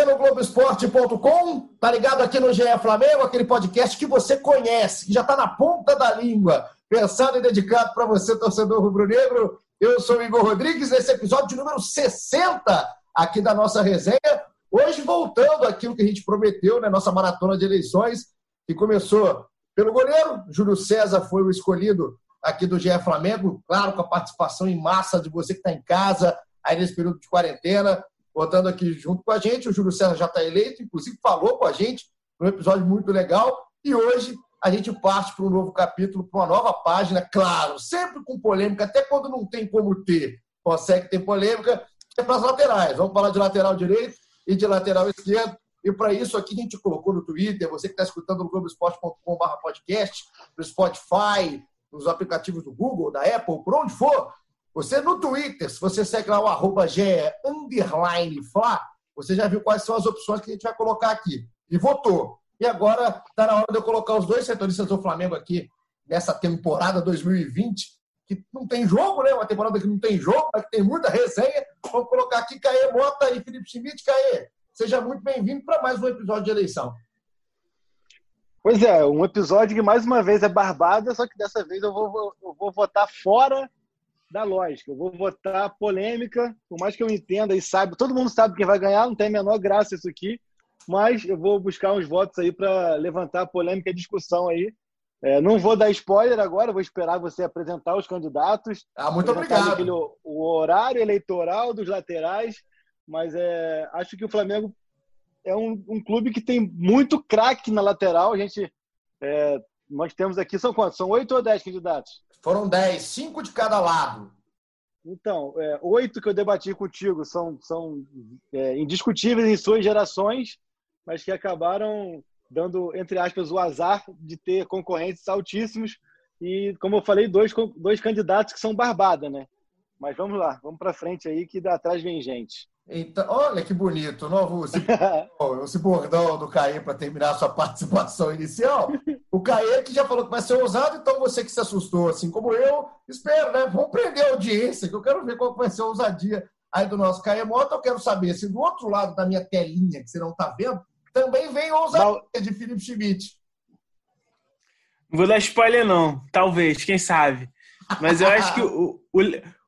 Liga no Globoesporte.com, tá ligado aqui no GE Flamengo, aquele podcast que você conhece, que já tá na ponta da língua, pensado e dedicado para você, torcedor rubro-negro. Eu sou o Igor Rodrigues, nesse episódio de número 60 aqui da nossa resenha. Hoje, voltando àquilo que a gente prometeu, né, nossa maratona de eleições, que começou pelo goleiro. Júlio César foi o escolhido aqui do GE Flamengo, claro, com a participação em massa de você que está em casa, aí nesse período de quarentena botando aqui junto com a gente. O Júlio César já está eleito, inclusive falou com a gente num episódio muito legal. E hoje a gente parte para um novo capítulo, para uma nova página, claro, sempre com polêmica, até quando não tem como ter, consegue ter polêmica, é para as laterais. Vamos falar de lateral direito e de lateral esquerdo. E para isso aqui a gente colocou no Twitter, você que está escutando no globoesporte.com.br podcast, no Spotify, nos aplicativos do Google, da Apple, por onde for, você no Twitter, se você segue lá o arroba underline Fla, você já viu quais são as opções que a gente vai colocar aqui. E votou. E agora está na hora de eu colocar os dois setoristas do Flamengo aqui nessa temporada 2020, que não tem jogo, né? Uma temporada que não tem jogo, mas que tem muita resenha. Vamos colocar aqui Caê Mota e Felipe Schmidt. Caê, seja muito bem-vindo para mais um episódio de eleição. Pois é, um episódio que mais uma vez é barbada, só que dessa vez eu vou, eu vou votar fora da lógica. Eu vou votar polêmica, por mais que eu entenda e saiba, todo mundo sabe quem vai ganhar, não tem a menor graça isso aqui, mas eu vou buscar uns votos aí para levantar a polêmica e discussão aí. É, não vou dar spoiler agora, vou esperar você apresentar os candidatos. Ah, muito obrigado. Aquele, o horário eleitoral dos laterais, mas é, acho que o Flamengo é um, um clube que tem muito craque na lateral. A gente é, nós temos aqui, são quantos? São oito ou dez candidatos? Foram dez, cinco de cada lado. Então, é, oito que eu debati contigo são, são é, indiscutíveis em suas gerações, mas que acabaram dando, entre aspas, o azar de ter concorrentes altíssimos e, como eu falei, dois, dois candidatos que são barbada, né? Mas vamos lá, vamos para frente aí que da atrás vem gente. Então, olha que bonito, novo esse bordão do Caê para terminar a sua participação inicial. O Caê que já falou que vai ser ousado, então você que se assustou, assim como eu, espero, né? Vamos prender a audiência, que eu quero ver qual vai ser a ousadia aí do nosso Caê Mota. Eu quero saber se do outro lado da minha telinha, que você não está vendo, também vem ousadia de Felipe Schmidt. Não vou dar spoiler, não. Talvez, quem sabe. Mas eu acho que o, o,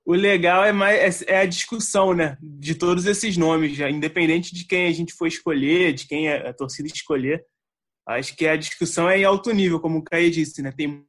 o legal é mais é, é a discussão, né? De todos esses nomes, já, independente de quem a gente for escolher, de quem a, torcida escolher. Acho que a discussão é em alto nível, como o Caio disse, né? Tem muito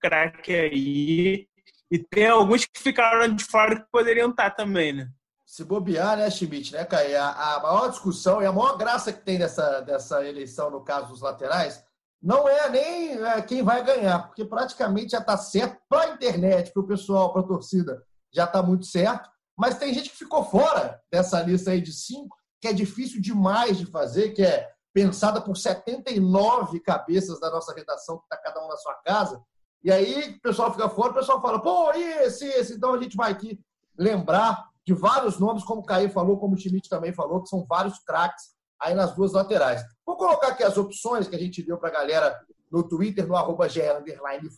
craque aí e tem alguns que ficaram de fora que poderiam estar também, né? Se bobear, né, Schmidt, né, Caio? A, a maior discussão e a maior graça que tem dessa, dessa eleição, no caso dos laterais, não é nem é, quem vai ganhar, porque praticamente já está certo para a internet, para o pessoal, para a torcida já está muito certo. Mas tem gente que ficou fora dessa lista aí de cinco, que é difícil demais de fazer, que é pensada por 79 cabeças da nossa redação, que está cada um na sua casa. E aí o pessoal fica fora, o pessoal fala, pô, esse, esse. Então a gente vai aqui lembrar de vários nomes, como o Caí falou, como o Schmidt também falou, que são vários craques aí nas duas laterais. Vou colocar aqui as opções que a gente deu para a galera no Twitter, no arroba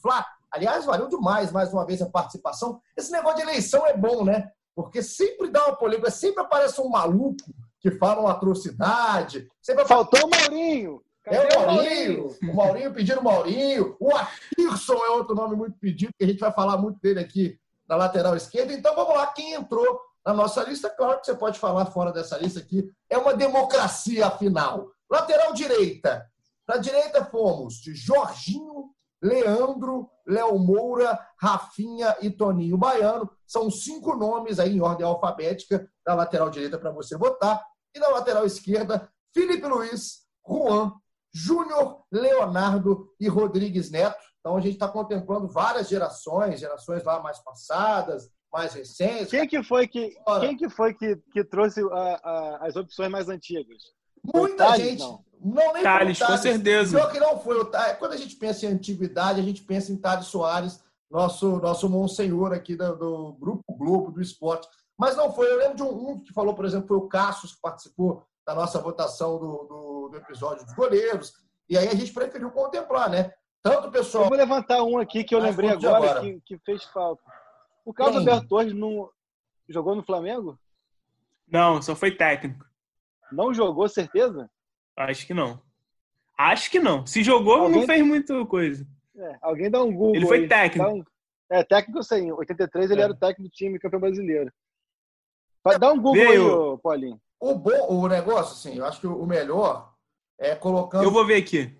Fla. Aliás, valeu demais mais uma vez a participação. Esse negócio de eleição é bom, né? Porque sempre dá uma polêmica, sempre aparece um maluco que fala uma atrocidade. Sempre Faltou o Maurinho. Cadê é o Maurinho. O Maurinho pedindo o Maurinho. O Atirson é outro nome muito pedido, que a gente vai falar muito dele aqui na lateral esquerda. Então vamos lá, quem entrou na nossa lista? Claro que você pode falar fora dessa lista aqui. É uma democracia, afinal. Lateral direita. Para a direita fomos de Jorginho, Leandro, Léo Moura, Rafinha e Toninho Baiano. São cinco nomes aí em ordem alfabética da lateral direita para você votar. E na lateral esquerda, Felipe Luiz, Juan, Júnior, Leonardo e Rodrigues Neto. Então a gente está contemplando várias gerações, gerações lá mais passadas, mais recentes. Quem que foi que, quem que, foi que, que trouxe a, a, as opções mais antigas? Muita Thales, gente. Não. Não, nem Thales, com certeza. Pior que não foi. Quando a gente pensa em antiguidade, a gente pensa em Thales Soares, nosso, nosso monsenhor aqui do, do Grupo Globo, do esporte. Mas não foi. Eu lembro de um, um que falou, por exemplo, foi o Cassius, que participou da nossa votação do, do, do, episódio dos goleiros. E aí a gente preferiu contemplar, né? Tanto o pessoal. Eu vou levantar um aqui que eu lembrei agora, agora. Que, que, fez falta. O Carlos Alberto Torres não jogou no Flamengo? Não, só foi técnico. Não jogou, certeza? Acho que não. Acho que não. Se jogou, alguém... não fez muita coisa. É, alguém dá um Google. Ele foi aí. técnico. Um... É, técnico sim. Em 83 ele é. era o técnico do time campeão brasileiro. Dá um Google Veio... aí, Paulinho. O, bom, o negócio, assim, eu acho que o melhor é colocando. Eu vou ver aqui.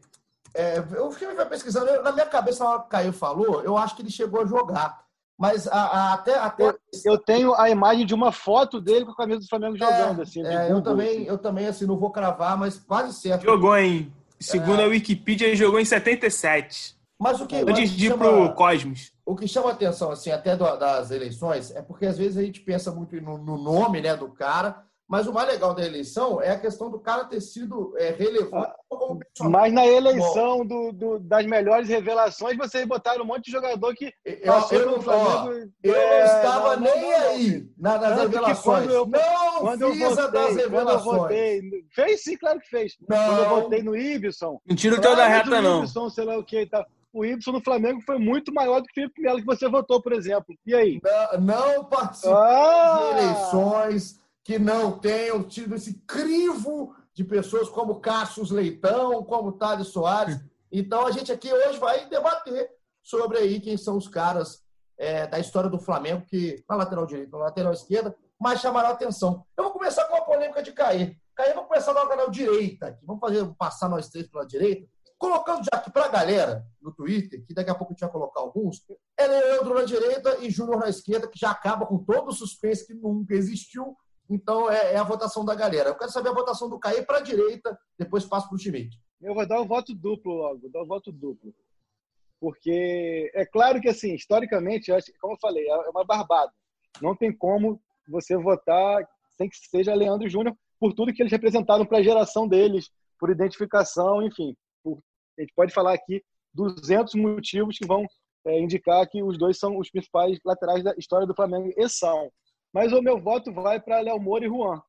É, eu fiquei pesquisando. Na minha cabeça, na hora que o Caio falou, eu acho que ele chegou a jogar. Mas a, a, até, até... Eu, eu, tenho a imagem de uma foto dele com a camisa do Flamengo jogando. É, assim, é, eu, também, assim. eu também, assim, não vou cravar, mas quase certo. Jogou em. Segundo é... a Wikipedia, ele jogou em 77. Mas o que. Antes de ir pro Cosmos. O que chama atenção, assim, até das eleições, é porque às vezes a gente pensa muito no, no nome né, do cara, mas o mais legal da eleição é a questão do cara ter sido é, relevante. Ah, mas na eleição do, do, das melhores revelações, vocês botaram um monte de jogador que eu, passou eu, Flamengo. eu é, não estava não, nem não, aí nas Tanto revelações. Eu, não quando fiz eu votei, das revelações. Votei, fez sim, claro que fez. Não. Quando eu votei no Ibson. Mentira o teu da reta, não. Ibson, sei lá o que e tal o Y no Flamengo foi muito maior do que o Felipe Melo, que você votou, por exemplo. E aí? Não, não participei ah! de eleições que não tenham tido esse crivo de pessoas como Cassius Leitão, como Thales Soares. Então, a gente aqui hoje vai debater sobre aí quem são os caras é, da história do Flamengo que na lateral direita, na lateral esquerda, mais chamaram a atenção. Eu vou começar com a polêmica de Caê. Caê, vamos começar na lateral direita. Aqui. Vamos fazer, passar nós três pela direita. Colocando já aqui para a galera no Twitter, que daqui a pouco a gente vai colocar alguns, é Leandro na direita e Júnior na esquerda, que já acaba com todo o suspense que nunca existiu então, é, é, a votação da galera. Eu quero saber a votação do Caí para a direita, depois passo para o Schmidt. Eu vou dar o voto duplo logo, vou dar o voto duplo. Porque é claro que, assim, historicamente, como eu falei, é uma barbada. Não tem como você votar sem que seja Leandro Júnior, por tudo que eles representaram para a geração deles, por identificação, enfim. Por, a gente pode falar aqui 200 motivos que vão é, indicar que os dois são os principais laterais da história do Flamengo e são. Mas o meu voto vai para Léo Moura e Juan,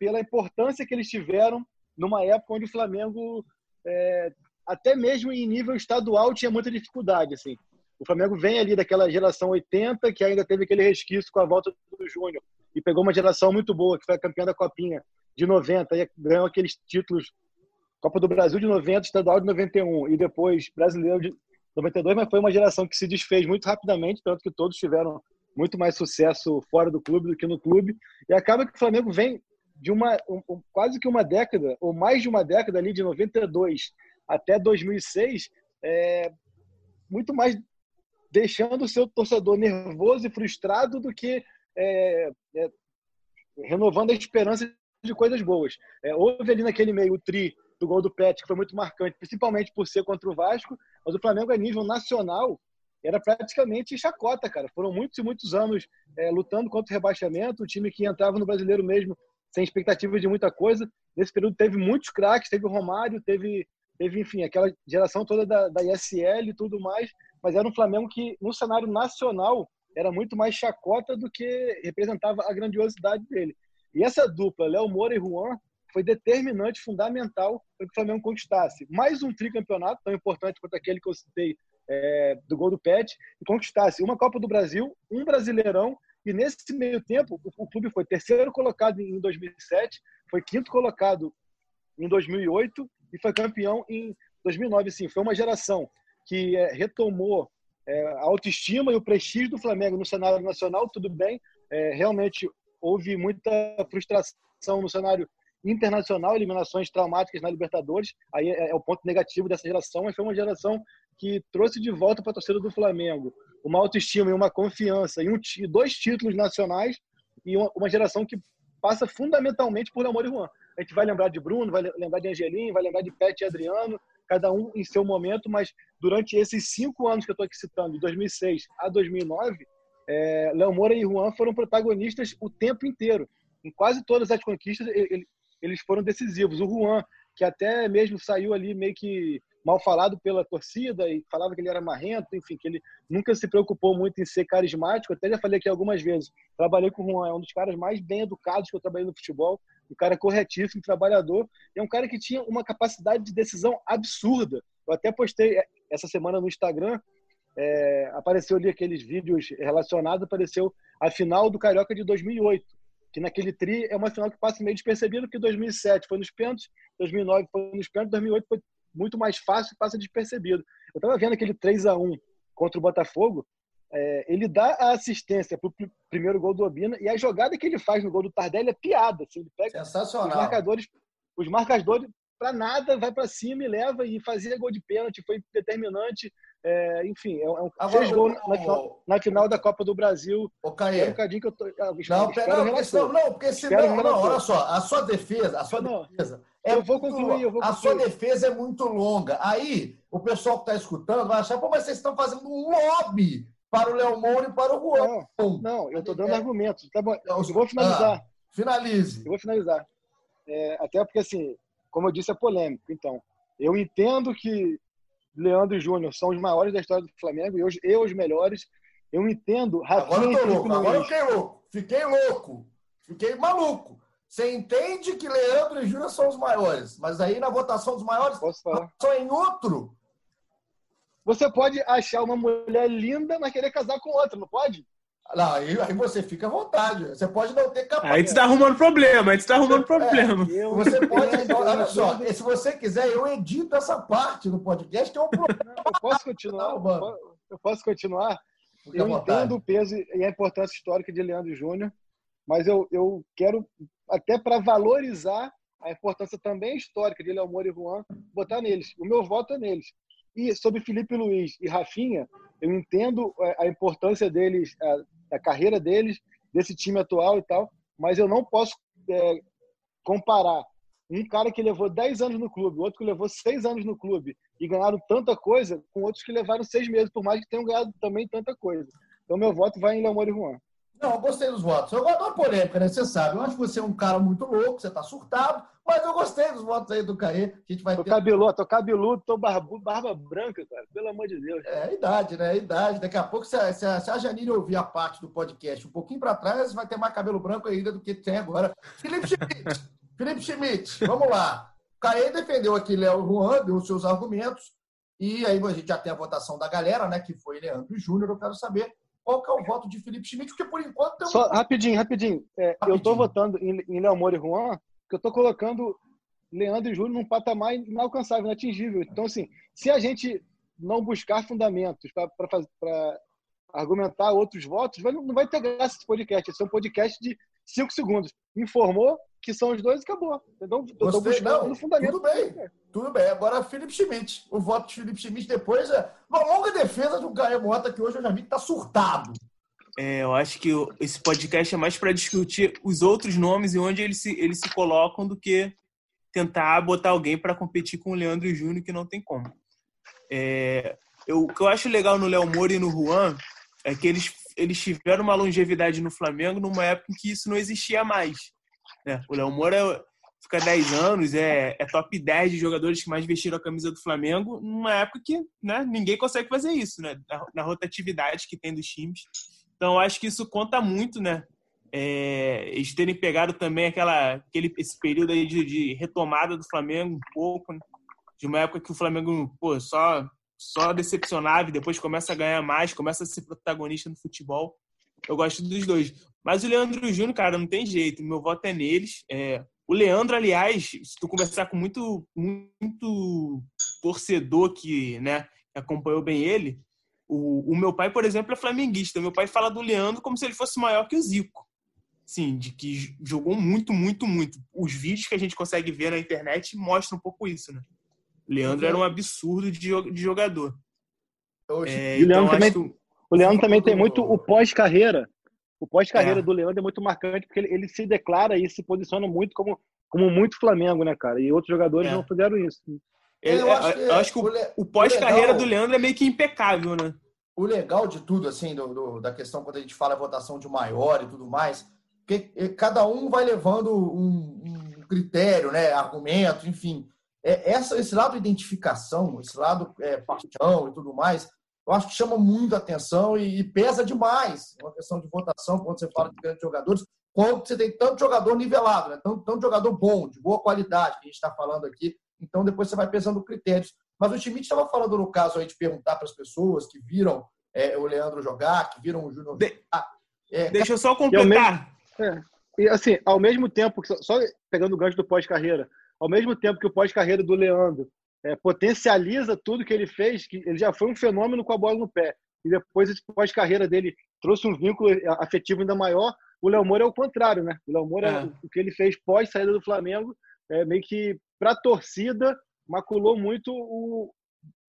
pela importância que eles tiveram numa época onde o Flamengo, é, até mesmo em nível estadual, tinha muita dificuldade. Assim. O Flamengo vem ali daquela geração 80, que ainda teve aquele resquício com a volta do Júnior, e pegou uma geração muito boa, que foi a campeã da Copinha de 90, e ganhou aqueles títulos Copa do Brasil de 90, Estadual de 91, e depois Brasileiro de 92, mas foi uma geração que se desfez muito rapidamente, tanto que todos tiveram muito mais sucesso fora do clube do que no clube. E acaba que o Flamengo vem de uma um, quase que uma década, ou mais de uma década ali, de 92 até 2006, é, muito mais deixando o seu torcedor nervoso e frustrado do que é, é, renovando a esperança de coisas boas. É, houve ali naquele meio o tri do gol do Pet, que foi muito marcante, principalmente por ser contra o Vasco, mas o Flamengo a nível nacional era praticamente chacota, cara. Foram muitos e muitos anos é, lutando contra o rebaixamento, o time que entrava no brasileiro mesmo sem expectativa de muita coisa. Nesse período teve muitos craques, teve o Romário, teve, teve enfim, aquela geração toda da, da ISL e tudo mais, mas era um Flamengo que, no cenário nacional, era muito mais chacota do que representava a grandiosidade dele. E essa dupla, Léo Moura e Juan, foi determinante, fundamental para que o Flamengo conquistasse mais um tricampeonato, tão importante quanto aquele que eu citei é, do gol do Pet e conquistasse uma Copa do Brasil, um Brasileirão e nesse meio tempo o, o clube foi terceiro colocado em 2007, foi quinto colocado em 2008 e foi campeão em 2009. Sim, foi uma geração que é, retomou é, a autoestima e o prestígio do Flamengo no cenário nacional. Tudo bem, é, realmente houve muita frustração no cenário internacional, eliminações traumáticas na Libertadores. Aí é, é o ponto negativo dessa geração, mas foi uma geração que trouxe de volta para a torcida do Flamengo uma autoestima e uma confiança e, um, dois títulos nacionais e uma, uma, geração que passa fundamentalmente por Amor e Juan. A gente vai lembrar de Bruno, vai lembrar de Angelim, vai lembrar de Pet e Adriano, cada um em seu momento, mas durante esses cinco anos que eu estou aqui citando, de 2006 a 2009, é, Léo Moura e Juan foram protagonistas o tempo inteiro. Em quase todas as conquistas, ele, eles foram decisivos. O Juan, que até mesmo saiu ali meio que mal falado pela torcida e falava que ele era marrento, enfim, que ele nunca se preocupou muito em ser carismático. Até já falei aqui algumas vezes. Trabalhei com o Juan, é um dos caras mais bem educados que eu trabalhei no futebol, um cara corretíssimo, trabalhador, é um cara que tinha uma capacidade de decisão absurda. Eu até postei essa semana no Instagram, é, apareceu ali aqueles vídeos relacionados, apareceu a final do Carioca de 2008, que naquele tri é uma final que passa meio despercebido, porque 2007 foi nos pênaltis, 2009 foi nos pênaltis, 2008 foi muito mais fácil e passa despercebido. Eu estava vendo aquele 3 a 1 contra o Botafogo, é, ele dá a assistência para o primeiro gol do Obina e a jogada que ele faz no gol do Tardelli é piada. Assim, ele pega Sensacional. os marcadores, os marcadores para nada, vai para cima e leva e fazia gol de pênalti, foi determinante. É, enfim, é um, Agora, fez gol na, final, na, final, da Copa do Brasil. O Caê. um bocadinho que eu tô. Ah, não, espero, não, não, não, porque senão, não, olha só, a sua defesa, a sua não, defesa. É eu vou concluir, eu vou concluir. A sua defesa é muito longa. Aí, o pessoal que está escutando vai achar, pô, mas vocês estão fazendo um lobby para o Léo Moura e para o Juan. Não, não eu estou dando é. argumentos. Tá bom, eu vou finalizar. Ah, finalize. Eu vou finalizar. É, até porque, assim, como eu disse, é polêmico. Então, eu entendo que Leandro e Júnior são os maiores da história do Flamengo e eu, eu os melhores. Eu entendo. Rafinha agora eu tô louco, agora eu fiquei louco. Fiquei louco. Fiquei maluco. Você entende que Leandro e Júnior são os maiores, mas aí na votação dos maiores só em outro. Você pode achar uma mulher linda, mas querer casar com outra, não pode? Não, aí, aí você fica à vontade. Você pode não ter capacidade. Aí você está arrumando problema, aí você está arrumando problema. É, você pode. Olha só, se você quiser, eu edito essa parte do podcast, tem um problema. Eu posso continuar? Não, eu posso continuar? Fica eu entendo o peso e a importância histórica de Leandro Júnior, mas eu, eu quero, até para valorizar a importância também histórica de Léo Moura e Juan, botar neles. O meu voto é neles. E sobre Felipe Luiz e Rafinha, eu entendo é, a importância deles, a, a carreira deles, desse time atual e tal, mas eu não posso é, comparar um cara que levou 10 anos no clube, outro que levou 6 anos no clube e ganharam tanta coisa, com outros que levaram 6 meses, por mais que tenham ganhado também tanta coisa. Então, meu voto vai em Leomar e Juan. Não, eu gostei dos votos. Eu adoro polêmica, né? Você sabe. Eu acho que você é um cara muito louco, você tá surtado, mas eu gostei dos votos aí do Caê. A gente vai tô ter... cabeludo, tô cabeludo, tô barbu, barba branca, cara. Pelo amor de Deus. É a idade, né? A idade. Daqui a pouco, se a, se a, se a Janine ouvir a parte do podcast um pouquinho para trás, vai ter mais cabelo branco ainda do que tem agora. Felipe Schmidt. Felipe Schmidt, vamos lá. O Caê defendeu aqui Léo Juan, deu os seus argumentos. E aí a gente já tem a votação da galera, né? Que foi Leandro Júnior. Eu quero saber qual que é o voto de Felipe Schmidt, porque por enquanto um... Só, rapidinho, rapidinho. É, rapidinho. Eu estou votando em, em Léo Moura e Juan, que eu estou colocando Leandro e Júnior num patamar inalcançável, inatingível. Então, assim, se a gente não buscar fundamentos para argumentar outros votos, vai, não vai ter graça esse podcast. Esse é um podcast de cinco segundos. Informou que são os dois e acabou. Então, eu estou buscando não, fundamento. Tudo bem, tudo bem. Agora, Felipe Schmidt. O voto de Felipe Schmidt depois é uma longa defesa de um Caio Mota que hoje eu já vi que está surtado. É, eu acho que esse podcast é mais para discutir os outros nomes e onde eles se, eles se colocam do que tentar botar alguém para competir com o Leandro Júnior, que não tem como. É, eu, o que eu acho legal no Léo Moura e no Juan é que eles, eles tiveram uma longevidade no Flamengo numa época em que isso não existia mais. Né? O Léo Moura fica 10 anos, é, é top 10 de jogadores que mais vestiram a camisa do Flamengo, numa época que né, ninguém consegue fazer isso, né? na, na rotatividade que tem dos times. Então, acho que isso conta muito, né? É, eles terem pegado também aquela, aquele, esse período aí de, de retomada do Flamengo um pouco, né? de uma época que o Flamengo pô, só, só decepcionava e depois começa a ganhar mais, começa a ser protagonista no futebol. Eu gosto dos dois. Mas o Leandro Júnior, cara, não tem jeito. Meu voto é neles. É, o Leandro, aliás, se tu conversar com muito, muito torcedor que né, acompanhou bem ele, o, o meu pai, por exemplo, é flamenguista. Meu pai fala do Leandro como se ele fosse maior que o Zico sim, de que jogou muito, muito, muito. Os vídeos que a gente consegue ver na internet mostram um pouco isso, né? O Leandro era um absurdo de, jogador. É, o Leandro então, também, o Leandro também tem muito o pós-carreira. O pós-carreira é. do Leandro é muito marcante porque ele, ele, se declara e se posiciona muito como, como muito Flamengo, né, cara? E outros jogadores é. não fizeram isso. É, eu, acho que, eu acho que o, o pós-carreira do Leandro é meio que impecável, né? O legal de tudo, assim, do, do, da questão quando a gente fala a votação de maior e tudo mais, porque cada um vai levando um, um critério, né, argumento, enfim. É, essa, esse lado de identificação, esse lado é, paixão e tudo mais, eu acho que chama muito atenção e, e pesa demais uma questão de votação quando você fala de grandes jogadores, quando você tem tanto jogador nivelado, né? tanto, tanto jogador bom, de boa qualidade, que a gente está falando aqui. Então, depois você vai pesando critérios. Mas o Schmidt estava falando no caso aí de perguntar para as pessoas que viram é, o Leandro jogar, que viram o Júnior de... jogar. É, Deixa eu só completar. É. E assim, ao mesmo tempo, só pegando o gancho do pós-carreira, ao mesmo tempo que o pós-carreira do Leandro é, potencializa tudo que ele fez, que ele já foi um fenômeno com a bola no pé, e depois esse pós-carreira dele trouxe um vínculo afetivo ainda maior, o Léo Moura é o contrário, né? O Léo Moura, é. o que ele fez pós-saída do Flamengo, é meio que para a torcida, maculou muito o,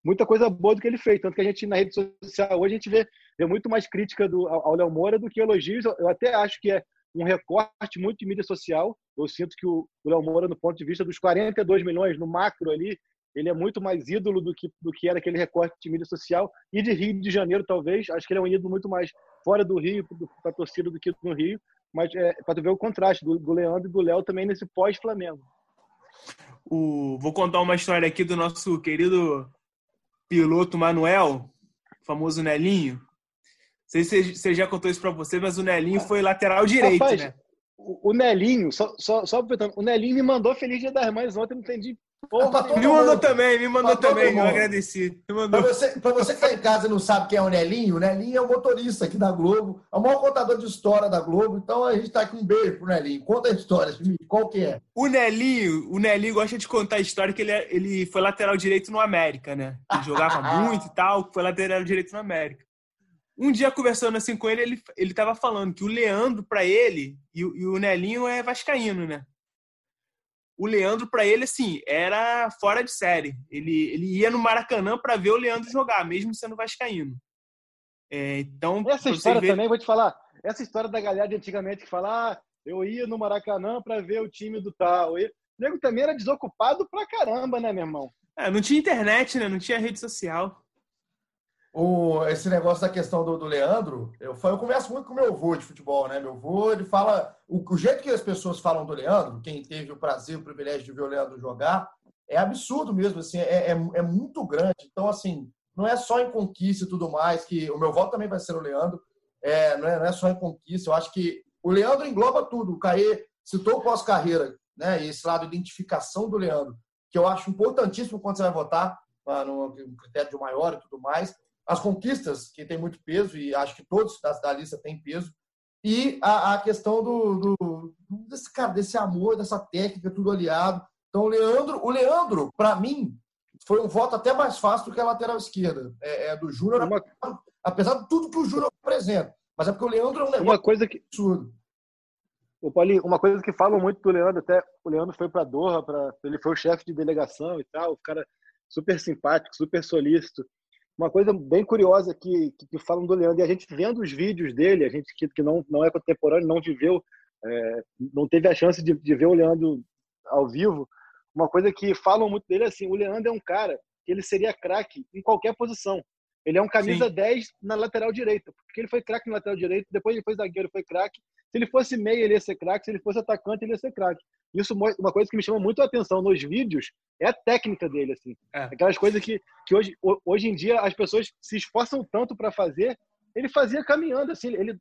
muita coisa boa do que ele fez. Tanto que a gente, na rede social, hoje a gente vê, vê muito mais crítica do, ao Léo Moura do que elogios. Eu até acho que é um recorte muito de mídia social. Eu sinto que o Léo Moura, no ponto de vista dos 42 milhões no macro ali, ele é muito mais ídolo do que, do que era aquele recorte de mídia social. E de Rio de Janeiro, talvez. Acho que ele é um ídolo muito mais fora do Rio, para a torcida, do que no Rio. Mas é, para tu ver o contraste do, do Leandro e do Léo também nesse pós-Flamengo. O, vou contar uma história aqui do nosso querido piloto Manuel, famoso Nelinho. Não sei se você já contou isso para você, mas o Nelinho foi lateral direito, Rapaz, né? O Nelinho, só, só, só o Nelinho me mandou Feliz Dia das Mães ontem, não entendi Porra, me mandou também, me mandou também, eu agradeci. Para você, pra você que está em casa e não sabe quem é o Nelinho, o Nelinho é o motorista aqui da Globo, é o maior contador de história da Globo, então a gente está aqui um beijo pro Nelinho. Conta a história, qual que é? O Nelinho, o Nelinho gosta de contar a história que ele, é, ele foi lateral direito no América, né? Ele jogava muito e tal, foi lateral direito no América. Um dia, conversando assim com ele, ele, ele tava falando que o Leandro, para ele, e, e o Nelinho é vascaíno, né? O Leandro, para ele, assim, era fora de série. Ele, ele ia no Maracanã para ver o Leandro jogar, mesmo sendo vascaíno. É, então, essa história ver... também, vou te falar, essa história da galera de antigamente que fala, ah, eu ia no Maracanã para ver o time do tal. O nego também era desocupado pra caramba, né, meu irmão? É, não tinha internet, né? Não tinha rede social o, esse negócio da questão do, do Leandro, eu, eu converso muito com meu avô de futebol, né? Meu avô, ele fala. O, o, jeito que as pessoas falam do Leandro, quem teve o prazer, o privilégio de ver o Leandro jogar, é absurdo mesmo, assim, é, é, é muito grande. Então, assim, não é só em conquista e tudo mais, que o meu voto também vai ser o Leandro, é, não, é, não é só em conquista. Eu acho que o Leandro engloba tudo. O Caê citou o pós-carreira, né? E esse lado de identificação do Leandro, que eu acho importantíssimo quando você vai votar, ah, no, critério de maior e tudo mais as conquistas, que tem muito peso, e acho que todos da, da lista têm peso, e a, a questão do, do, desse, cara, desse amor, dessa técnica, tudo aliado. Então, o Leandro, o Leandro, para mim, foi um voto até mais fácil do que a lateral esquerda é, é do Júnior, uma... apesar de tudo que o Júnior apresenta. Mas é porque o Leandro é um negócio uma coisa que... absurdo. O Paulinho, uma coisa que falam muito do Leandro, até o Leandro foi para Doha, pra, ele foi o chefe de delegação e tal, o cara super simpático, super solícito uma coisa bem curiosa que, que, que, falam do Leandro, e a gente vendo os vídeos dele, a gente que, que não, não é contemporâneo, não viveu, é, não teve a chance de, de ver o Leandro ao vivo, uma coisa que falam muito dele é assim, o Leandro é um cara que ele seria craque em qualquer posição. Ele é um camisa Sim. 10 na lateral direita, porque ele foi craque na lateral direita, depois ele foi zagueiro, foi craque. Se ele fosse meia, ele ia ser craque, se ele fosse atacante, ele ia ser craque. Isso uma coisa que me chama muito a atenção nos vídeos é a técnica dele, assim. É. Aquelas coisas que, que hoje, hoje em dia as pessoas se esforçam tanto para fazer, ele fazia caminhando, assim, ele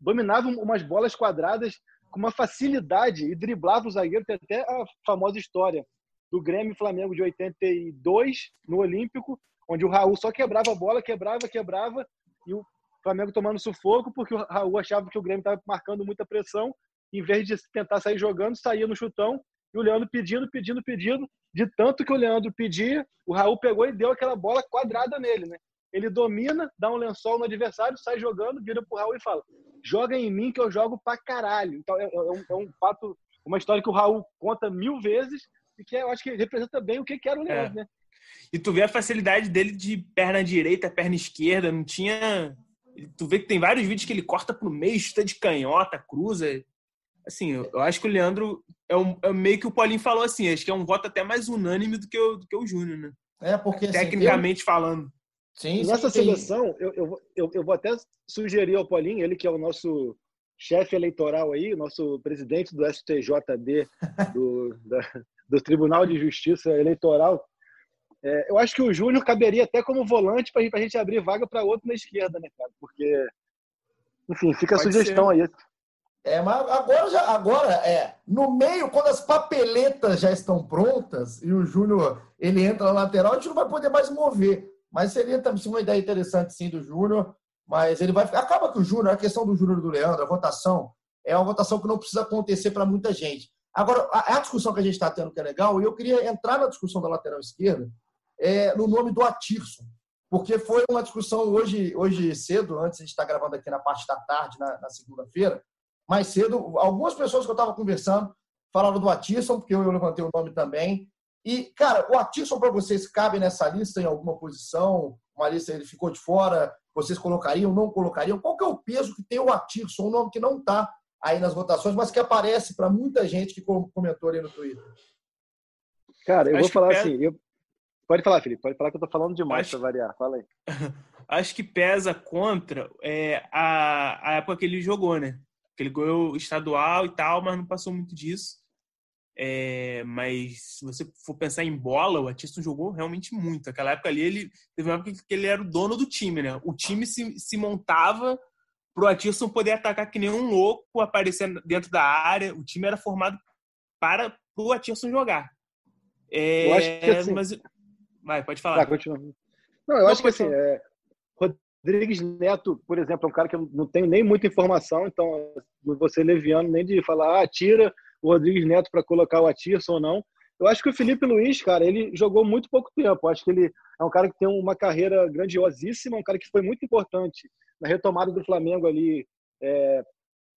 dominava umas bolas quadradas com uma facilidade e driblava o zagueiro. Tem até a famosa história do Grêmio Flamengo de 82 no Olímpico, onde o Raul só quebrava a bola, quebrava, quebrava, e o Flamengo tomando sufoco, porque o Raul achava que o Grêmio estava marcando muita pressão, em vez de tentar sair jogando, saía no chutão, e o Leandro pedindo, pedindo, pedindo, de tanto que o Leandro pedia, o Raul pegou e deu aquela bola quadrada nele, né? Ele domina, dá um lençol no adversário, sai jogando, vira pro Raul e fala: joga em mim que eu jogo pra caralho. Então é, é, um, é um fato, uma história que o Raul conta mil vezes e que eu acho que representa bem o que era o Leandro, é. né? E tu vê a facilidade dele de perna direita, perna esquerda, não tinha. Tu vê que tem vários vídeos que ele corta pro meio, chuta de canhota, cruza. Assim, eu acho que o Leandro é, um, é meio que o Paulinho falou assim, acho que é um voto até mais unânime do que o, do que o Júnior, né? É, porque. Assim, Tecnicamente assim, eu... falando. Sim, Nessa sim, seleção, eu, eu, eu, eu, vou até sugerir ao Paulinho, ele que é o nosso chefe eleitoral aí, nosso presidente do STJD, do, da, do Tribunal de Justiça Eleitoral, é, eu acho que o Júnior caberia até como volante para a gente abrir vaga para outro na esquerda, né, cara? Porque, enfim, fica a sugestão ser. aí. É, mas agora, já, agora é no meio, quando as papeletas já estão prontas e o Júnior ele entra na lateral, a gente não vai poder mais mover. Mas seria também uma ideia interessante, sim, do Júnior. Mas ele vai. Acaba que o Júnior, a questão do Júnior e do Leandro, a votação, é uma votação que não precisa acontecer para muita gente. Agora, a, a discussão que a gente está tendo que é legal, e eu queria entrar na discussão da lateral esquerda é, no nome do Atirson. Porque foi uma discussão hoje, hoje cedo, antes de estar gravando aqui na parte da tarde, na, na segunda-feira, mais cedo, algumas pessoas que eu estava conversando falaram do Atirson, porque eu levantei o nome também. E, cara, o Atirson para vocês cabe nessa lista em alguma posição? Uma lista ele ficou de fora? Vocês colocariam, não colocariam? Qual que é o peso que tem o Atirson, um nome que não está aí nas votações, mas que aparece para muita gente que comentou ali no Twitter? Cara, eu Acho vou falar assim. Eu... Pode falar, Felipe. Pode falar que eu estou falando demais Acho... para variar. Fala aí. Acho que pesa contra é, a, a época que ele jogou, né? que ele ganhou estadual e tal, mas não passou muito disso. É, mas se você for pensar em bola, o Atisson jogou realmente muito. Aquela época ali, ele teve uma época que ele era o dono do time, né? O time se, se montava pro Atisson poder atacar que nem um louco, aparecer dentro da área. O time era formado para o Atisson jogar. É, eu acho que assim... mas... Vai, pode falar. Tá, continua. Não, eu não, acho que assim, é, Rodrigues Neto, por exemplo, é um cara que eu não tenho nem muita informação, então não vou ser leviano nem de falar, ah, tira o Rodrigues Neto para colocar o Atirson ou não. Eu acho que o Felipe Luiz, cara, ele jogou muito pouco tempo. Eu acho que ele é um cara que tem uma carreira grandiosíssima, um cara que foi muito importante na retomada do Flamengo ali é,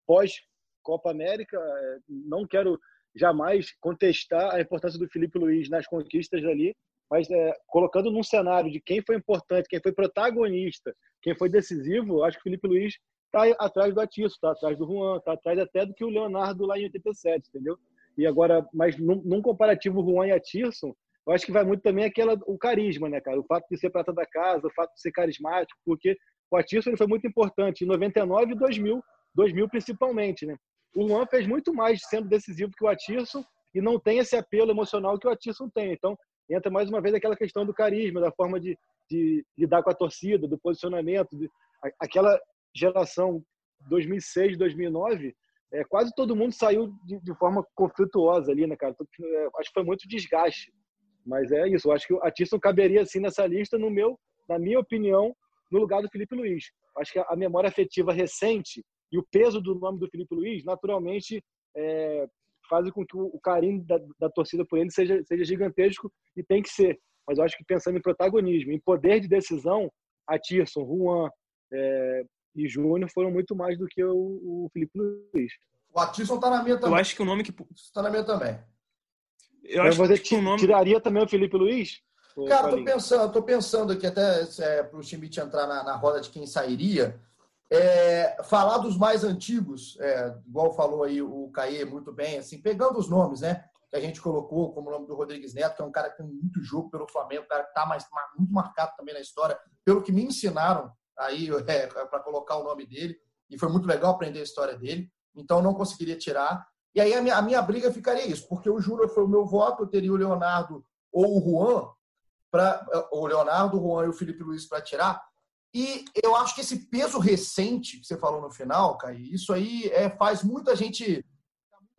pós Copa América. É, não quero jamais contestar a importância do Felipe Luiz nas conquistas ali, mas é, colocando num cenário de quem foi importante, quem foi protagonista, quem foi decisivo, acho que o Felipe Luiz está atrás do Atiço, está atrás do Juan, está atrás até do que o Leonardo lá em 87, entendeu? E agora, mas num, num comparativo Juan e Atirson, eu acho que vai muito também aquela, o carisma, né, cara? O fato de ser prata da casa, o fato de ser carismático, porque o Atirson ele foi muito importante em 99 e 2000, 2000 principalmente, né? O Juan fez muito mais sendo decisivo que o Atirson e não tem esse apelo emocional que o Atirson tem. Então, entra mais uma vez aquela questão do carisma, da forma de, de lidar com a torcida, do posicionamento. De, aquela geração 2006, 2009, é, quase todo mundo saiu de, de forma conflituosa ali, né, cara? É, acho que foi muito desgaste. Mas é isso, eu acho que o Atisson caberia assim nessa lista, no meu, na minha opinião, no lugar do Felipe Luiz. Acho que a memória afetiva recente e o peso do nome do Felipe Luiz, naturalmente, é, fazem com que o carinho da, da, torcida por ele seja, seja gigantesco e tem que ser. Mas eu acho que pensando em protagonismo, em poder de decisão, a Tirson, Juan é, e Júnior foram muito mais do que o, o Felipe Luiz. O Atirson está na minha também. Eu acho que o nome que. Está na minha também. Eu acho você que o nome... tiraria também o Felipe Luiz? Cara, tô pensando, tô pensando aqui até é, para o Schmidt entrar na, na roda de quem sairia. É, falar dos mais antigos, é, igual falou aí o Caê muito bem, assim, pegando os nomes, né? Que a gente colocou, como o nome do Rodrigues Neto, que é um cara que tem muito jogo pelo Flamengo, um cara que está muito marcado também na história, pelo que me ensinaram aí é, para colocar o nome dele, e foi muito legal aprender a história dele, então não conseguiria tirar. E aí a minha, a minha briga ficaria isso, porque o Júnior foi o meu voto, eu teria o Leonardo ou o Juan, pra, o Leonardo, o Juan e o Felipe Luiz para tirar, e eu acho que esse peso recente que você falou no final, Caí, isso aí é, faz muita gente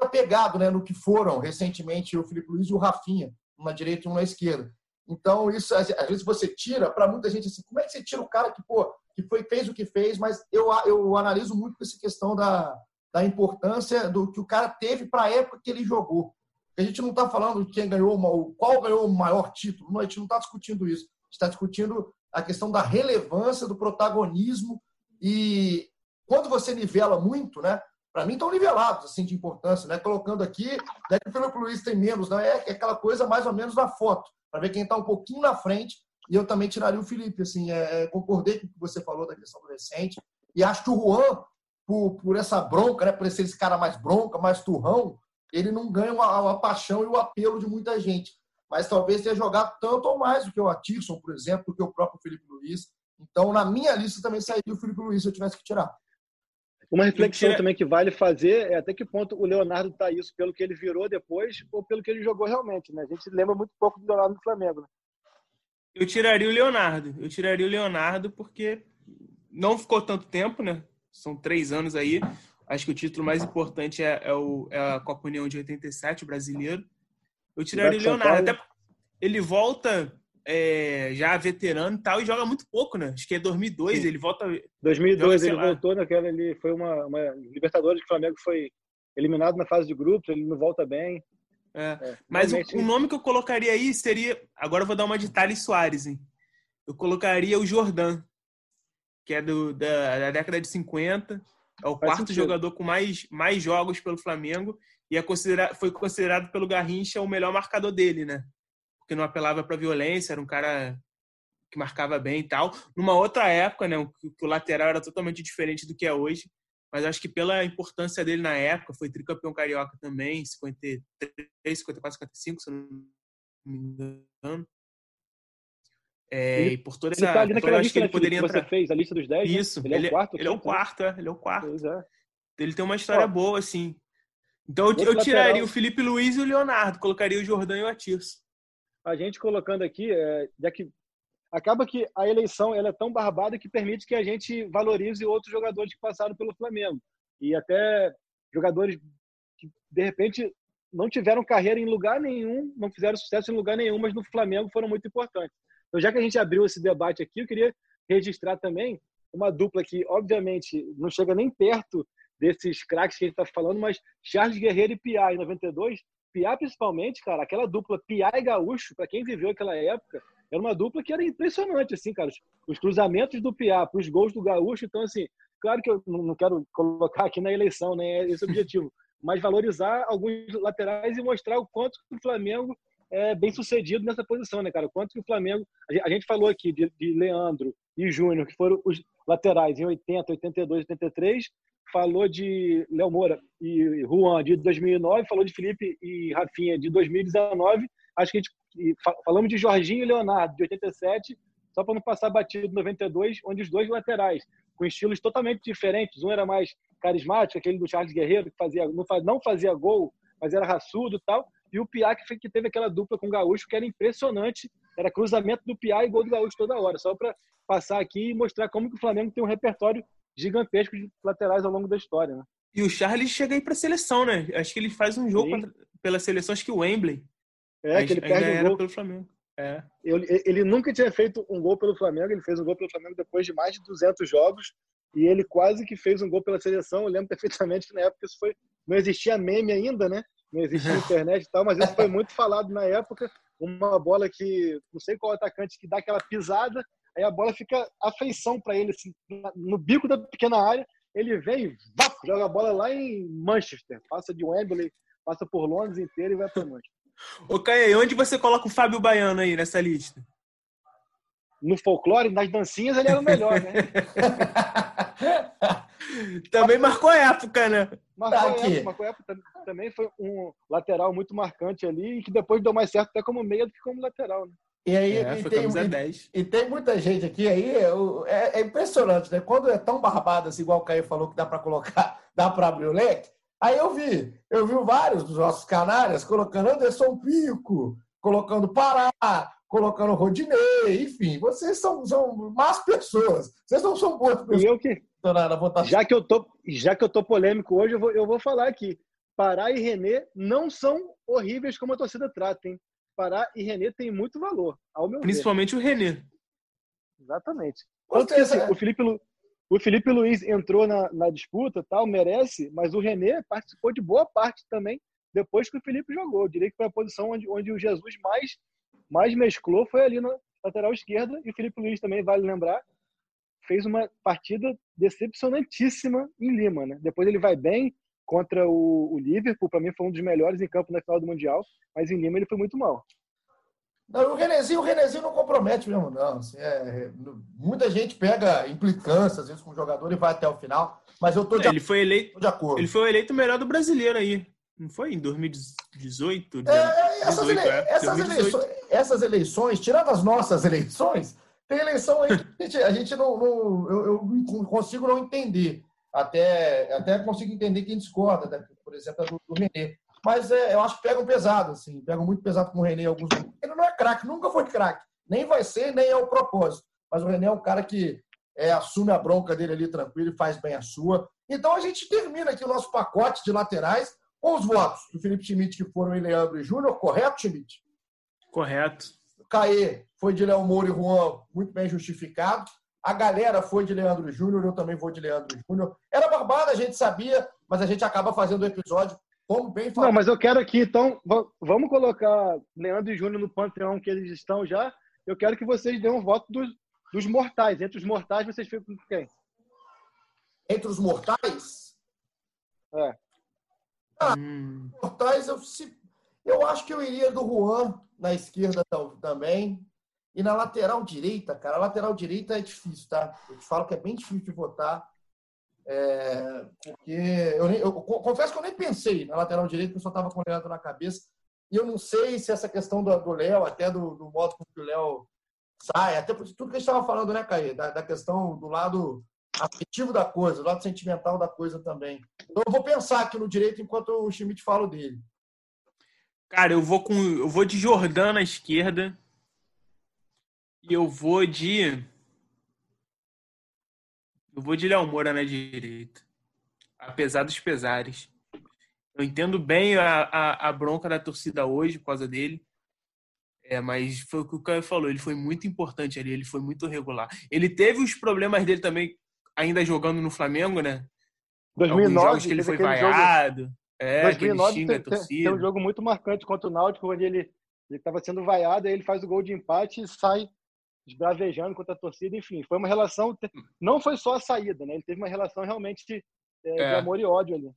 apegado né, no que foram recentemente o Felipe Luiz e o Rafinha, uma direita e uma esquerda. Então, isso às vezes você tira, para muita gente, assim, como é que você tira o cara que, pô, que foi, fez o que fez, mas eu, eu analiso muito essa questão da, da importância do que o cara teve para a época que ele jogou. A gente não está falando de quem ganhou, qual ganhou o maior título, a gente não está discutindo isso. A gente está discutindo a questão da relevância, do protagonismo. E quando você nivela muito, né? Para mim estão nivelados assim de importância, né? Colocando aqui, né, que o Felipe Luiz tem menos, né? É, é aquela coisa mais ou menos da foto, para ver quem está um pouquinho na frente. E eu também tiraria o Felipe, assim, é, é, concordei com o que você falou da questão do recente. E acho que o Juan, por, por essa bronca, né, por ser esse cara mais bronca, mais turrão, ele não ganha a, a paixão e o apelo de muita gente mas talvez tenha jogado tanto ou mais do que o Atirson, por exemplo, do que o próprio Felipe Luiz. Então, na minha lista também sairia o Felipe Luiz se eu tivesse que tirar. Uma reflexão também que vale fazer é até que ponto o Leonardo tá isso pelo que ele virou depois ou pelo que ele jogou realmente, né? A gente lembra muito pouco do Leonardo no Flamengo, né? Eu tiraria o Leonardo. Eu tiraria o Leonardo porque não ficou tanto tempo, né? São três anos aí. Acho que o título mais importante é, é, o, é a Copa União de 87, o brasileiro. Eu tiraria o Leonardo. Até ele volta é, já veterano e tal, e joga muito pouco, né? Acho que é 2002, Sim. ele volta. 2002 joga, ele lá. voltou naquela. Ele foi uma, uma Libertadores que o Flamengo foi eliminado na fase de grupos, ele não volta bem. É. É, Mas realmente... o, o, nome que eu colocaria aí seria. Agora eu vou dar uma de Thales Soares, hein? Eu colocaria o Jordan, que é do, da, da década de 50. É o Faz quarto sentido. jogador com mais, mais jogos pelo Flamengo e é considerado, foi considerado pelo Garrincha o melhor marcador dele, né? porque não apelava para violência, era um cara que marcava bem e tal. Numa outra época, né, o, lateral era totalmente diferente do que é hoje, mas acho que pela importância dele na época, foi tricampeão carioca também, 53, 54, 55, se não me engano. É, ele, e por toda essa. Ele tá ali naquela lista que ele poderia que você fez, a lista dos 10. Né? Isso, ele, é o quarto. Ele é o quarto, é, ele é o quarto. É. Ele tem uma história boa, assim. Então eu, eu tiraria o Felipe Luiz e o Leonardo, colocaria o Jordão e o Atirso. A gente colocando aqui, é, já que acaba que a eleição ela é tão barbada que permite que a gente valorize outros jogadores que passaram pelo Flamengo. E até jogadores que de repente não tiveram carreira em lugar nenhum, não fizeram sucesso em lugar nenhum, mas no Flamengo foram muito importantes. Então, já que a gente abriu esse debate aqui, eu queria registrar também uma dupla que, obviamente, não chega nem perto desses craques que a gente está falando, mas Charles Guerreiro e Piá, em 92, Piá, principalmente, cara, aquela dupla Piá e Gaúcho, para quem viveu aquela época, era uma dupla que era impressionante, assim, cara. Os cruzamentos do Piá para os gols do Gaúcho. Então, assim, claro que eu não quero colocar aqui na eleição, né? Esse é o objetivo. Mas valorizar alguns laterais e mostrar o quanto o Flamengo é bem sucedido nessa posição, né, cara? O quanto que o Flamengo. A gente falou aqui de, de Leandro e Júnior, que foram os laterais em 80, 82, 83 falou de Léo Moura e Juan de 2009, falou de Felipe e Rafinha de 2019. Acho que a gente falamos de Jorginho e Leonardo de 87, só para não passar batido 92, onde os dois laterais com estilos totalmente diferentes. Um era mais carismático, aquele do Charles Guerreiro que fazia não fazia gol, mas era raçudo, e tal. E o Piá que, que teve aquela dupla com o Gaúcho que era impressionante, era cruzamento do Piá e gol do Gaúcho toda hora. Só para passar aqui e mostrar como que o Flamengo tem um repertório gigantesco de laterais ao longo da história, né? E o Charles chega aí para a seleção, né? Acho que ele faz um jogo contra, pela seleção, acho que o Wembley. É, que ele perde um gol pelo Flamengo. É. Ele, ele nunca tinha feito um gol pelo Flamengo, ele fez um gol pelo Flamengo depois de mais de 200 jogos e ele quase que fez um gol pela seleção. Eu lembro perfeitamente que na época isso foi não existia meme ainda, né? Não existia internet e tal, mas isso foi muito falado na época. Uma bola que não sei qual atacante que dá aquela pisada Aí a bola fica afeição para ele, assim, no bico da pequena área. Ele vem e joga a bola lá em Manchester. Passa de Wembley, passa por Londres inteiro e vai para Manchester. Ô, Caio, onde você coloca o Fábio Baiano aí nessa lista? No folclore, nas dancinhas, ele era o melhor, né? também marcou época, né? Marcou, tá época, marcou época. Também foi um lateral muito marcante ali e que depois deu mais certo até como meia do que como lateral, né? E aí é, e tem, e, e, tem muita gente aqui aí, é, é, impressionante, né? Quando é tão barbado assim, igual o Caio falou que dá para colocar, dá para abrir o leque. Aí eu vi, eu vi vários dos nossos canários colocando Anderson Pico, colocando Pará, colocando Rodinei, enfim, vocês são, são más pessoas. Vocês não são boas pessoas. E eu que, já que eu tô, já que eu tô polêmico hoje, eu vou, eu vou falar aqui. Pará e Renê não são horríveis como a torcida trata, hein? Pará e René têm muito valor, ao meu Principalmente ver. o René. Exatamente. Tanto que, assim, o, Felipe, o Felipe Luiz entrou na, na disputa, tal, merece, mas o René participou de boa parte também depois que o Felipe jogou. Eu diria que foi a posição onde, onde o Jesus mais, mais mesclou, foi ali na lateral esquerda, e o Felipe Luiz também, vale lembrar, fez uma partida decepcionantíssima em Lima. Né? Depois ele vai bem, contra o, o Liverpool, para mim foi um dos melhores em campo na final do Mundial, mas em Lima ele foi muito mal. Não, o Renezinho, o Renezinho não compromete mesmo, não. Assim, é, muita gente pega implicância, às vezes, com o jogador e vai até o final. Mas eu tô de, é, ele foi eleito, de acordo. Ele foi eleito o melhor do brasileiro aí. Não foi em 2018? É, essas, 18, ele, é, essas, eleições, essas, eleições, tirando as nossas eleições, tem eleição aí que a gente, a gente não, não eu, eu, consigo não entender. Até, até consigo entender quem discorda, né? por exemplo, do, do René. Mas é, eu acho que pegam pesado, assim, pegam muito pesado com o René alguns. Ele não é craque, nunca foi craque. Nem vai ser, nem é o propósito. Mas o René é um cara que é, assume a bronca dele ali tranquilo e faz bem a sua. Então a gente termina aqui o nosso pacote de laterais com os votos do Felipe Schmidt, que foram em Leandro e Júnior. Correto, Schmidt? Correto. Caê foi de Léo Moura e Juan, muito bem justificado. A galera foi de Leandro Júnior, eu também vou de Leandro Júnior. Era barbada, a gente sabia, mas a gente acaba fazendo o episódio como bem falado. Não, mas eu quero aqui, então, vamos colocar Leandro e Júnior no panteão que eles estão já. Eu quero que vocês dêem um voto dos, dos mortais. Entre os mortais, vocês ficam com quem? Entre os mortais? É. Ah, hum. mortais, eu, se, eu acho que eu iria do Juan na esquerda também. E na lateral direita, cara, a lateral direita é difícil, tá? Eu te falo que é bem difícil de votar. É, porque eu, eu, confesso que eu nem pensei na lateral direita, porque eu só estava com o Leandro na cabeça. E eu não sei se essa questão do Léo, até do, do modo como o Léo sai, até por tudo que a gente estava falando, né, Caí? Da, da, questão do lado afetivo da coisa, do lado sentimental da coisa também. Então eu vou pensar aqui no direito enquanto o Schmidt fala dele. Cara, eu vou com. Eu vou de Jordão na esquerda. E eu vou de. Eu vou de Léo Moura na direita. Apesar dos pesares. Eu entendo bem a, a, a, bronca da torcida hoje por causa dele. É, mas foi o que o Caio falou, ele foi muito importante ali, ele foi muito regular. Ele teve os problemas dele também, ainda jogando no Flamengo, né? 2009, Alguns jogos que ele foi vaiado. Jogo... É, 2009 que ele xinga tem, a torcida. Tem um jogo muito marcante contra o Náutico, onde ele estava sendo vaiado, aí ele faz o gol de empate e sai esbravejando contra a torcida. Enfim, foi uma relação... Não foi só a saída, né? Ele teve uma relação realmente de, é, de é. amor e ódio ali.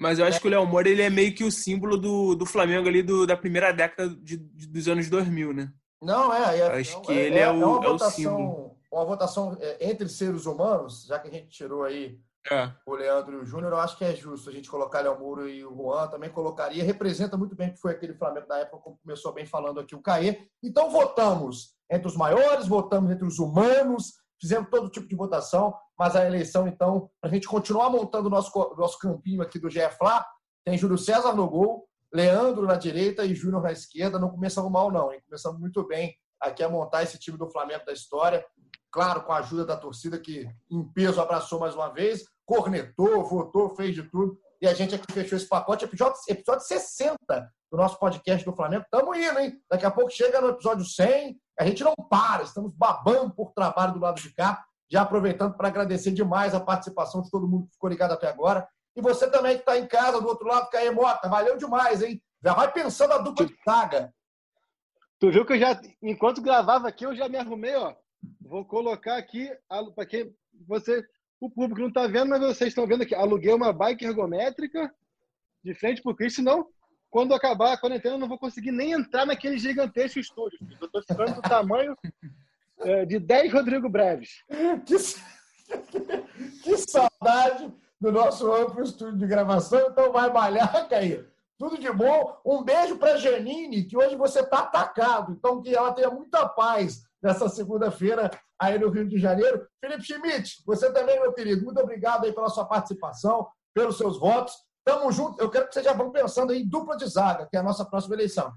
Mas eu acho é. que o Léo Moura ele é meio que o símbolo do, do Flamengo ali do, da primeira década de, de, dos anos 2000, né? Não, é. é acho que é, ele é, é, o, é, o símbolo. Uma votação entre seres humanos, já que a gente tirou aí o Leandro o Júnior, eu acho que é justo a gente colocar Léo Moura e o Juan, também colocaria. Representa muito bem que foi aquele Flamengo da época, como começou bem falando aqui o Caê. Então votamos entre os maiores, votamos entre os humanos, fizemos todo tipo de votação, mas a eleição, então, para a gente continuar montando o nosso, nosso campinho aqui do GFLA, tem Júlio César no gol, Leandro na direita e Júnior na esquerda. Não começamos mal, não, hein? Começamos muito bem aqui a montar esse time do Flamengo da história. Claro, com a ajuda da torcida que em peso abraçou mais uma vez, cornetou, votou, fez de tudo. E a gente aqui fechou esse pacote, episódio, episódio 60 do nosso podcast do Flamengo. Estamos indo, hein? Daqui a pouco chega no episódio 100. A gente não para, estamos babando por trabalho do lado de cá. Já aproveitando para agradecer demais a participação de todo mundo que ficou ligado até agora. E você também que está em casa, do outro lado, Caê Mota, valeu demais, hein? Já vai pensando a dupla de saga. Tu viu que eu já, enquanto gravava aqui, eu já me arrumei, ó. Vou colocar aqui, para quem você, o público não está vendo, mas vocês estão vendo aqui. Aluguei uma bike ergométrica de frente para o Cris, senão quando acabar a quarentena, eu não vou conseguir nem entrar naquele gigantesco estúdio. Eu estou ficando do tamanho é, de 10 Rodrigo Breves. Que, que saudade do nosso amplo estúdio de gravação. Então vai malhar, Caí. Tudo de bom. Um beijo para Janine, que hoje você está atacado. Então que ela tenha muita paz nessa segunda-feira aí no Rio de Janeiro. Felipe Schmidt, você também, meu querido. Muito obrigado aí pela sua participação, pelos seus votos. Tamo junto. Eu quero que vocês já vão pensando em dupla de zaga, que é a nossa próxima eleição.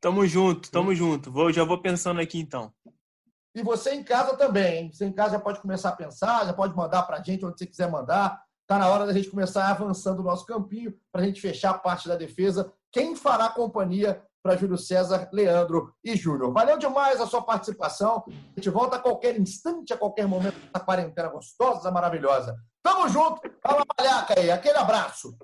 Tamo junto, tamo junto. Vou, já vou pensando aqui então. E você em casa também, hein? Você em casa já pode começar a pensar, já pode mandar para a gente onde você quiser mandar. Está na hora da gente começar avançando o nosso campinho para a gente fechar a parte da defesa. Quem fará companhia para Júlio César, Leandro e Júnior? Valeu demais a sua participação. A gente volta a qualquer instante, a qualquer momento da quarentena gostosa, maravilhosa. Tamo junto. Fala, malhaca aí. Aquele abraço.